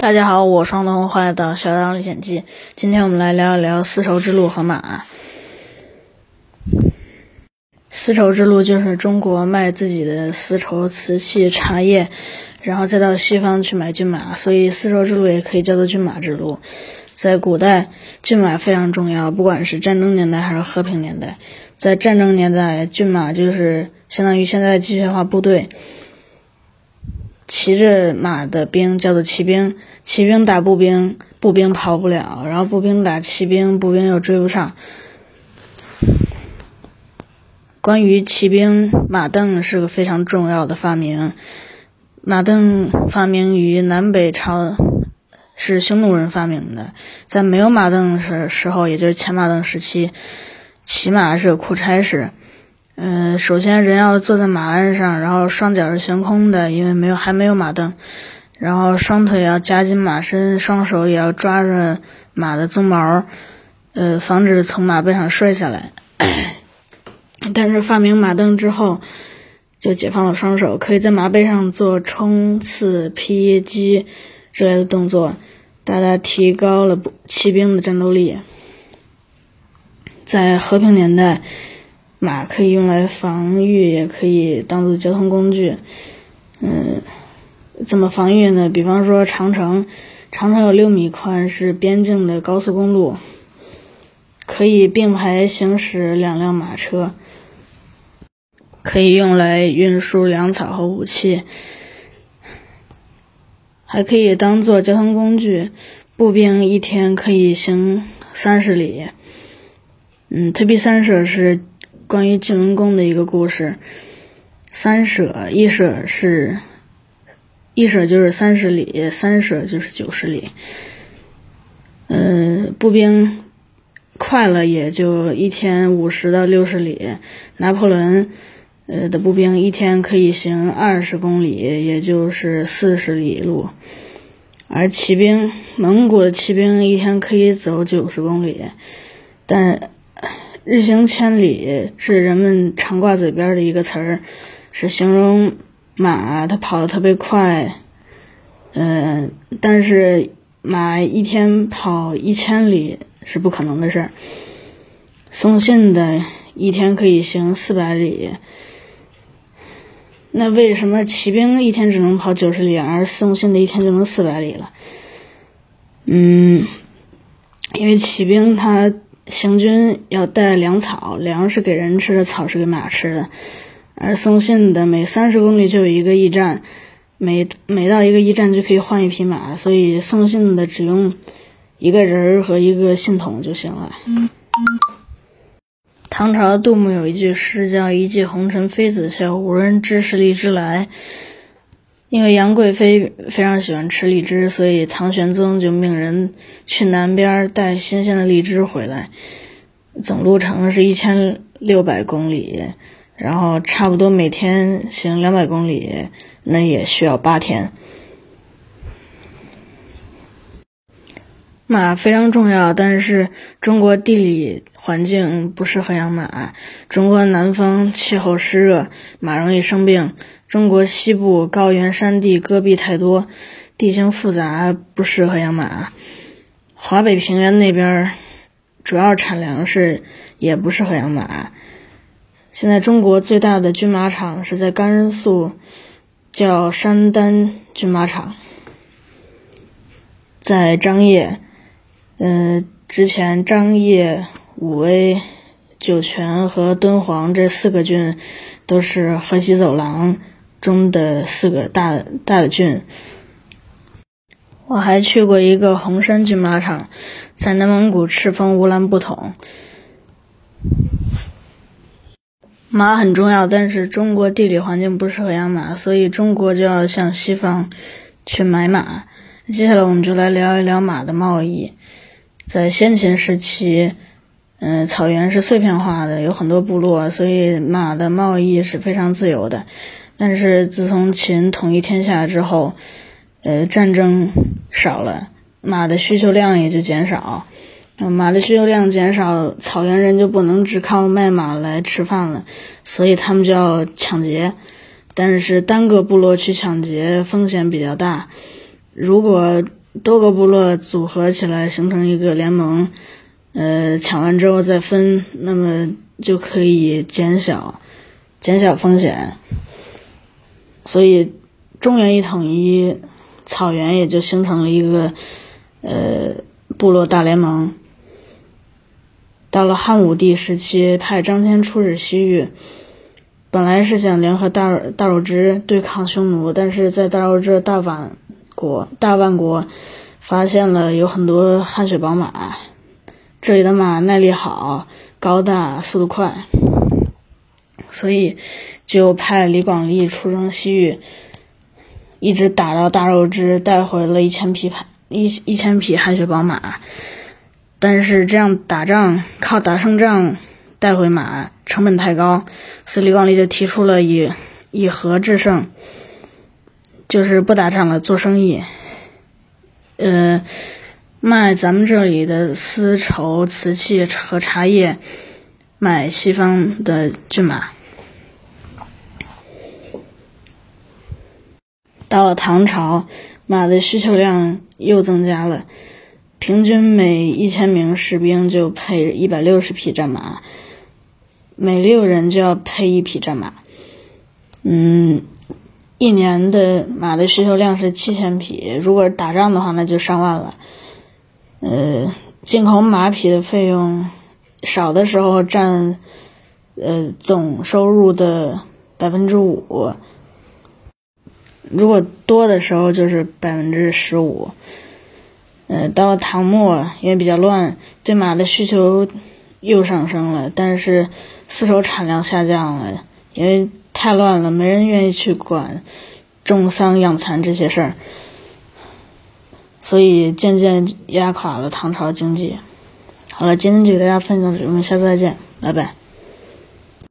大家好，我双东坏的《小当历险记》，今天我们来聊一聊丝绸之路和马。丝绸之路就是中国卖自己的丝绸、瓷器、茶叶，然后再到西方去买骏马，所以丝绸之路也可以叫做骏马之路。在古代，骏马非常重要，不管是战争年代还是和平年代。在战争年代，骏马就是相当于现在的机械化部队。骑着马的兵叫做骑兵，骑兵打步兵，步兵跑不了，然后步兵打骑兵，步兵又追不上。关于骑兵，马镫是个非常重要的发明。马镫发明于南北朝，是匈奴人发明的。在没有马镫的时候，也就是前马镫时期，骑马是个苦差事。嗯，首先人要坐在马鞍上，然后双脚是悬空的，因为没有还没有马镫，然后双腿要夹紧马身，双手也要抓着马的鬃毛，呃，防止从马背上摔下来。但是发明马镫之后，就解放了双手，可以在马背上做冲刺、劈击之类的动作，大大提高了骑兵的战斗力。在和平年代。马可以用来防御，也可以当做交通工具。嗯，怎么防御呢？比方说长城，长城有六米宽，是边境的高速公路，可以并排行驶两辆马车，可以用来运输粮草和武器，还可以当做交通工具。步兵一天可以行三十里。嗯，特别三舍是。关于晋文公的一个故事，三舍一舍是，一舍就是三十里，三舍就是九十里。嗯，步兵快了也就一天五十到六十里，拿破仑呃的步兵一天可以行二十公里，也就是四十里路，而骑兵，蒙古的骑兵一天可以走九十公里，但。日行千里是人们常挂嘴边的一个词儿，是形容马它跑得特别快。嗯，但是马一天跑一千里是不可能的事儿。送信的一天可以行四百里，那为什么骑兵一天只能跑九十里，而送信的一天就能四百里了？嗯，因为骑兵他。行军要带粮草，粮是给人吃的，草是给马吃的。而送信的每三十公里就有一个驿站，每每到一个驿站就可以换一匹马，所以送信的只用一个人和一个信筒就行了。唐朝杜牧有一句诗叫“一骑红尘妃子笑，无人知是荔枝来”。因为杨贵妃非常喜欢吃荔枝，所以唐玄宗就命人去南边带新鲜的荔枝回来。总路程是一千六百公里，然后差不多每天行两百公里，那也需要八天。马非常重要，但是中国地理环境不适合养马。中国南方气候湿热，马容易生病。中国西部高原山地戈壁太多，地形复杂，不适合养马。华北平原那边主要产粮食，也不适合养马。现在中国最大的军马场是在甘肃，叫山丹军马场，在张掖。嗯，之前张掖、武威、酒泉和敦煌这四个郡都是河西走廊。中的四个大大的郡，我还去过一个红山骏马场，在内蒙古赤峰乌兰布统。马很重要，但是中国地理环境不适合养马，所以中国就要向西方去买马。接下来我们就来聊一聊马的贸易。在先秦时期，嗯，草原是碎片化的，有很多部落，所以马的贸易是非常自由的。但是自从秦统一天下之后，呃，战争少了，马的需求量也就减少。马的需求量减少，草原人就不能只靠卖马来吃饭了，所以他们就要抢劫。但是单个部落去抢劫风险比较大，如果多个部落组合起来形成一个联盟，呃，抢完之后再分，那么就可以减小减小风险。所以中原一统一，草原也就形成了一个呃部落大联盟。到了汉武帝时期，派张骞出使西域，本来是想联合大大肉之对抗匈奴，但是在大肉之大宛国大万国发现了有很多汗血宝马，这里的马耐力好、高大、速度快，所以就派李广利出征西域，一直打到大肉支，带回了一千匹一一千匹汗血宝马。但是这样打仗靠打胜仗带回马成本太高，所以李广利就提出了以以和制胜，就是不打仗了做生意，呃，卖咱们这里的丝绸、瓷器和茶叶，买西方的骏马。到了唐朝，马的需求量又增加了。平均每一千名士兵就配一百六十匹战马，每六人就要配一匹战马。嗯，一年的马的需求量是七千匹，如果打仗的话，那就上万了。呃，进口马匹的费用少的时候占呃总收入的百分之五，如果多的时候就是百分之十五。呃，到了唐末，因为比较乱，对马的需求又上升了，但是丝绸产量下降了，因为太乱了，没人愿意去管种桑养蚕这些事儿，所以渐渐压垮了唐朝经济。好了，今天就给大家分享到这里，我们下次再见，拜拜。